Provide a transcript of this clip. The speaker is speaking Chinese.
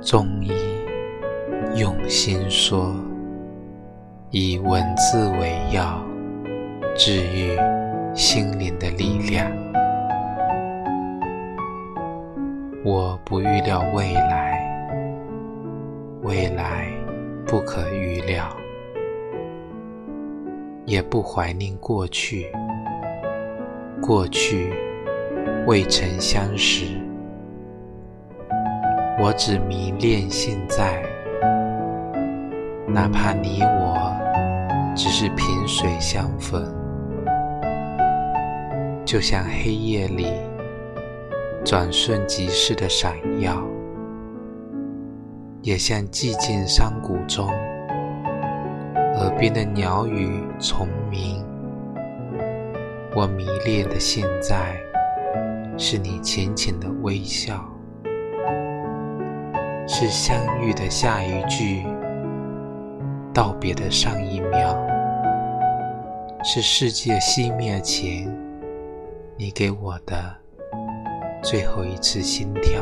中医用心说，以文字为药，治愈心灵的力量。我不预料未来，未来不可预料，也不怀念过去，过去未曾相识。我只迷恋现在，哪怕你我只是萍水相逢，就像黑夜里。转瞬即逝的闪耀，也像寂静山谷中耳边的鸟语虫鸣。我迷恋的现在，是你浅浅的微笑，是相遇的下一句，道别的上一秒，是世界熄灭前你给我的。最后一次心跳。